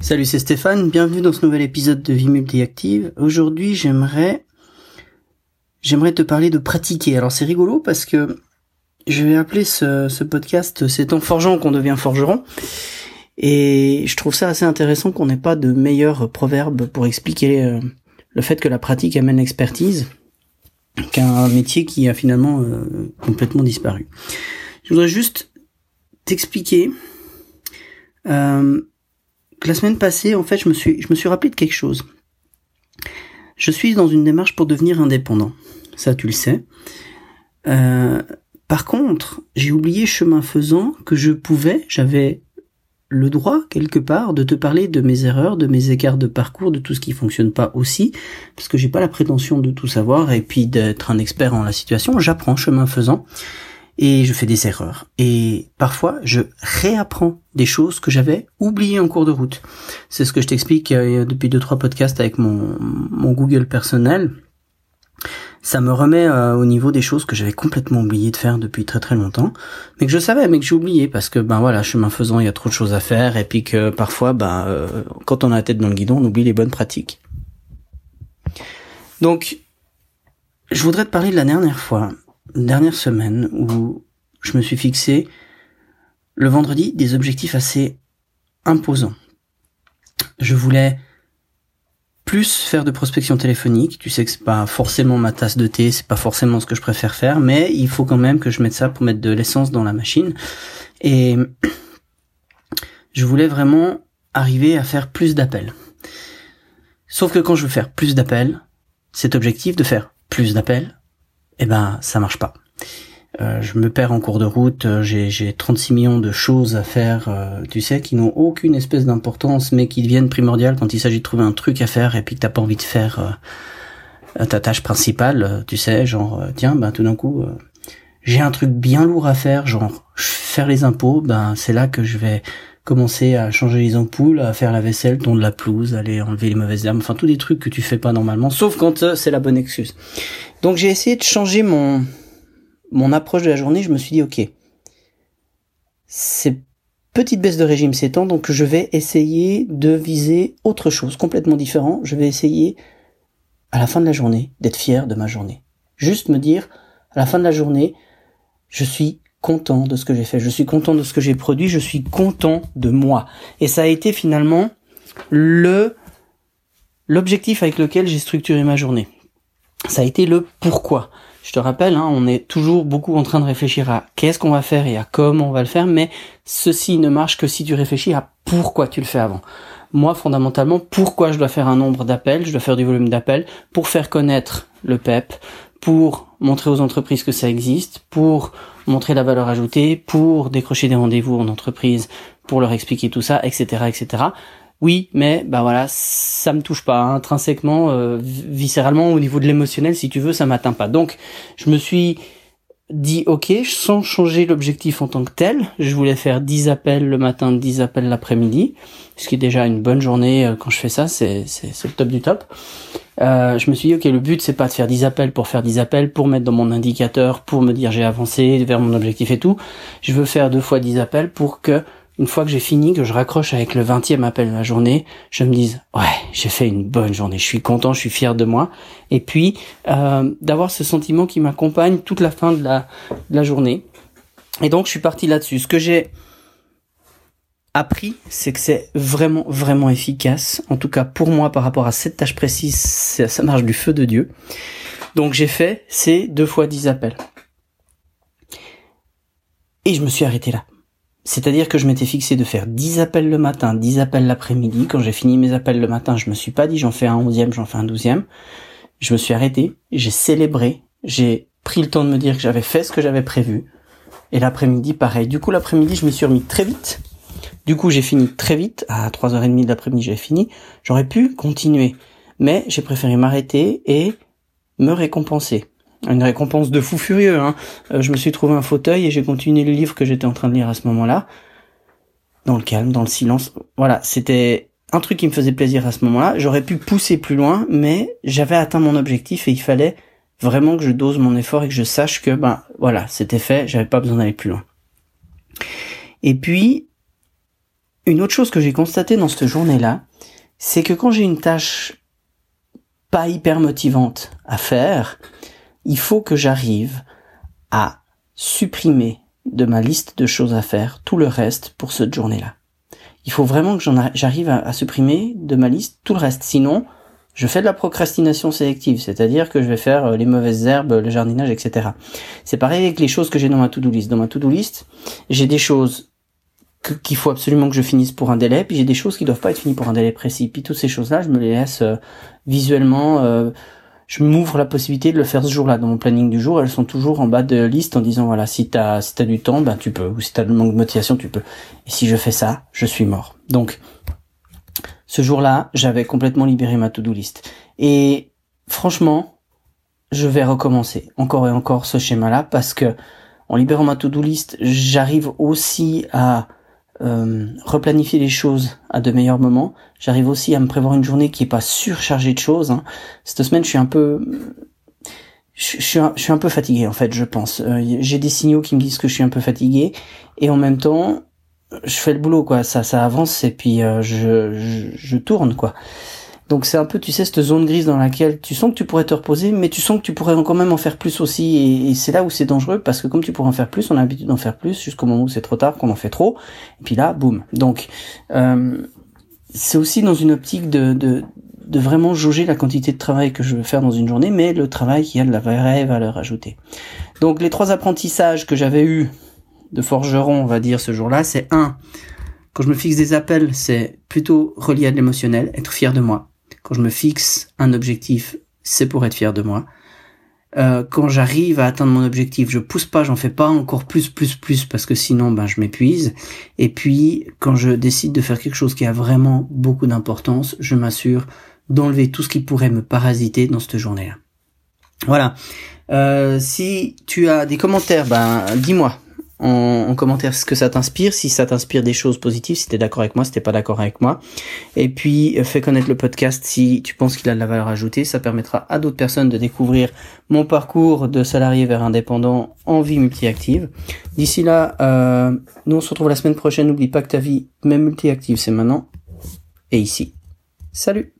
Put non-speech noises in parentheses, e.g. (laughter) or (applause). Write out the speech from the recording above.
Salut, c'est Stéphane, bienvenue dans ce nouvel épisode de Vie Multiactive. Aujourd'hui, j'aimerais j'aimerais te parler de pratiquer. Alors c'est rigolo parce que je vais appeler ce, podcast C'est en forgeant qu'on devient forgeron. Et je trouve ça assez intéressant qu'on n'ait pas de meilleur proverbe pour expliquer euh, le fait que la pratique amène l'expertise qu'un métier qui a finalement euh, complètement disparu. Je voudrais juste t'expliquer euh, la semaine passée, en fait, je me suis, je me suis rappelé de quelque chose. Je suis dans une démarche pour devenir indépendant. Ça, tu le sais. Euh, par contre, j'ai oublié chemin faisant que je pouvais, j'avais le droit quelque part de te parler de mes erreurs, de mes écarts de parcours, de tout ce qui fonctionne pas aussi, parce que j'ai pas la prétention de tout savoir et puis d'être un expert en la situation. J'apprends chemin faisant et je fais des erreurs. Et parfois, je réapprends des choses que j'avais oubliées en cours de route. C'est ce que je t'explique euh, depuis deux trois podcasts avec mon, mon Google personnel. Ça me remet euh, au niveau des choses que j'avais complètement oublié de faire depuis très très longtemps, mais que je savais, mais que j'ai oublié parce que ben voilà, chemin faisant, il y a trop de choses à faire et puis que parfois, ben euh, quand on a la tête dans le guidon, on oublie les bonnes pratiques. Donc, je voudrais te parler de la dernière fois dernière semaine où je me suis fixé le vendredi des objectifs assez imposants. Je voulais plus faire de prospection téléphonique. Tu sais que c'est pas forcément ma tasse de thé, c'est pas forcément ce que je préfère faire, mais il faut quand même que je mette ça pour mettre de l'essence dans la machine. Et (clears throat) je voulais vraiment arriver à faire plus d'appels. Sauf que quand je veux faire plus d'appels, cet objectif de faire plus d'appels, eh ben ça marche pas. Euh, je me perds en cours de route, euh, j'ai, j'ai 36 millions de choses à faire, euh, tu sais, qui n'ont aucune espèce d'importance, mais qui deviennent primordiales quand il s'agit de trouver un truc à faire et puis que t'as pas envie de faire ta tâche principale, tu sais, genre, tiens, ben tout d'un coup, j'ai un truc bien lourd à faire, genre faire les impôts, ben c'est là que je vais commencer à changer les ampoules, à faire la vaisselle, tondre la pelouse, aller enlever les mauvaises herbes, enfin tous des trucs que tu fais pas normalement, sauf quand c'est la bonne excuse. Donc j'ai essayé de changer mon mon approche de la journée, je me suis dit ok, c'est petite baisse de régime s'étend, donc je vais essayer de viser autre chose, complètement différent. Je vais essayer à la fin de la journée d'être fier de ma journée. Juste me dire à la fin de la journée, je suis content de ce que j'ai fait, je suis content de ce que j'ai produit, je suis content de moi. Et ça a été finalement le l'objectif avec lequel j'ai structuré ma journée ça a été le pourquoi. Je te rappelle, hein, on est toujours beaucoup en train de réfléchir à qu'est-ce qu'on va faire et à comment on va le faire, mais ceci ne marche que si tu réfléchis à pourquoi tu le fais avant. Moi, fondamentalement, pourquoi je dois faire un nombre d'appels, je dois faire du volume d'appels pour faire connaître le PEP, pour montrer aux entreprises que ça existe, pour montrer la valeur ajoutée, pour décrocher des rendez-vous en entreprise, pour leur expliquer tout ça, etc., etc. Oui, mais bah voilà, ça me touche pas hein. intrinsèquement, euh, viscéralement au niveau de l'émotionnel, si tu veux, ça m'atteint pas. Donc, je me suis dit ok, sans changer l'objectif en tant que tel, je voulais faire 10 appels le matin, 10 appels l'après-midi, ce qui est déjà une bonne journée euh, quand je fais ça, c'est c'est le top du top. Euh, je me suis dit ok, le but c'est pas de faire 10 appels pour faire 10 appels, pour mettre dans mon indicateur, pour me dire j'ai avancé vers mon objectif et tout. Je veux faire deux fois 10 appels pour que une fois que j'ai fini, que je raccroche avec le 20e appel de la journée, je me dis ouais, j'ai fait une bonne journée, je suis content, je suis fier de moi. Et puis euh, d'avoir ce sentiment qui m'accompagne toute la fin de la, journée. Et donc je suis parti là-dessus. Ce que j'ai appris, c'est que c'est vraiment vraiment efficace. En tout cas pour moi par rapport à cette tâche précise, ça marche du feu de Dieu. Donc j'ai fait ces deux fois dix appels. Et je me suis arrêté là. C'est-à-dire que je m'étais fixé de faire 10 appels le matin, 10 appels l'après-midi. Quand j'ai fini mes appels le matin, je me suis pas dit j'en fais un onzième, j'en fais un douzième. Je me suis arrêté, j'ai célébré, j'ai pris le temps de me dire que j'avais fait ce que j'avais prévu. Et l'après-midi, pareil. Du coup, l'après-midi, je m'y suis remis très vite. Du coup, j'ai fini très vite. À 3h30 de l'après-midi, j'ai fini. J'aurais pu continuer. Mais j'ai préféré m'arrêter et me récompenser une récompense de fou furieux. Hein. Euh, je me suis trouvé un fauteuil et j'ai continué le livre que j'étais en train de lire à ce moment-là. Dans le calme, dans le silence. Voilà, c'était un truc qui me faisait plaisir à ce moment-là. J'aurais pu pousser plus loin, mais j'avais atteint mon objectif et il fallait vraiment que je dose mon effort et que je sache que, ben voilà, c'était fait, j'avais pas besoin d'aller plus loin. Et puis, une autre chose que j'ai constatée dans cette journée-là, c'est que quand j'ai une tâche pas hyper motivante à faire, il faut que j'arrive à supprimer de ma liste de choses à faire tout le reste pour cette journée-là. Il faut vraiment que j'arrive à, à, supprimer de ma liste tout le reste. Sinon, je fais de la procrastination sélective, c'est-à-dire que je vais faire euh, les mauvaises herbes, le jardinage, etc. C'est pareil avec les choses que j'ai dans ma to-do list. Dans ma to-do list, j'ai des choses qu'il faut absolument que je finisse pour un délai, puis j'ai des choses qui doivent pas être finies pour un délai précis. Puis toutes ces choses-là, je me les laisse euh, visuellement. Euh, je m'ouvre la possibilité de le faire ce jour-là dans mon planning du jour. Elles sont toujours en bas de liste en disant voilà si t'as si t'as du temps, ben tu peux. Ou si t'as le manque de motivation, tu peux. Et si je fais ça, je suis mort. Donc ce jour-là, j'avais complètement libéré ma to-do list. Et franchement, je vais recommencer encore et encore ce schéma-là parce que en libérant ma to-do list, j'arrive aussi à euh, replanifier les choses à de meilleurs moments. J'arrive aussi à me prévoir une journée qui est pas surchargée de choses. Hein. Cette semaine, je suis un peu, je, suis, un, peu fatigué en fait, je pense. Euh, j'ai des signaux qui me disent que je suis un peu fatigué et en même temps, je fais le boulot quoi ça ça avance et puis euh, je, je, je tourne quoi donc c'est un peu tu sais cette zone grise dans laquelle tu sens que tu pourrais te reposer mais tu sens que tu pourrais quand même en faire plus aussi et, c'est là où c'est dangereux parce que comme tu pourrais en faire plus on a l'habitude d'en faire plus jusqu'au moment où c'est trop tard qu'on en fait trop et puis là boum donc euh, c'est aussi dans une optique de, de vraiment jauger la quantité de travail que je veux faire dans une journée, mais le travail qui a de la vraie valeur ajoutée. Donc les trois apprentissages que j'avais eus de forgeron, on va dire, ce jour-là, c'est un, quand je me fixe des appels, c'est plutôt relié à l'émotionnel, être fier de moi. Quand je me fixe un objectif, c'est pour être fier de moi. Euh, quand j'arrive à atteindre mon objectif, je pousse pas, j'en fais pas encore plus, plus, plus, parce que sinon, ben, je m'épuise. Et puis, quand je décide de faire quelque chose qui a vraiment beaucoup d'importance, je m'assure d'enlever tout ce qui pourrait me parasiter dans cette journée-là. Voilà. Euh, si tu as des commentaires, ben, dis-moi en, commentaire ce que ça t'inspire, si ça t'inspire des choses positives, si t'es d'accord avec moi, si t'es pas d'accord avec moi. Et puis euh, fais connaître le podcast si tu penses qu'il a de la valeur ajoutée, ça permettra à d'autres personnes de découvrir mon parcours de salarié vers indépendant en vie multi-active. D'ici là, euh, nous on se retrouve la semaine prochaine. N'oublie pas que ta vie, même multi-active, c'est maintenant et ici. Salut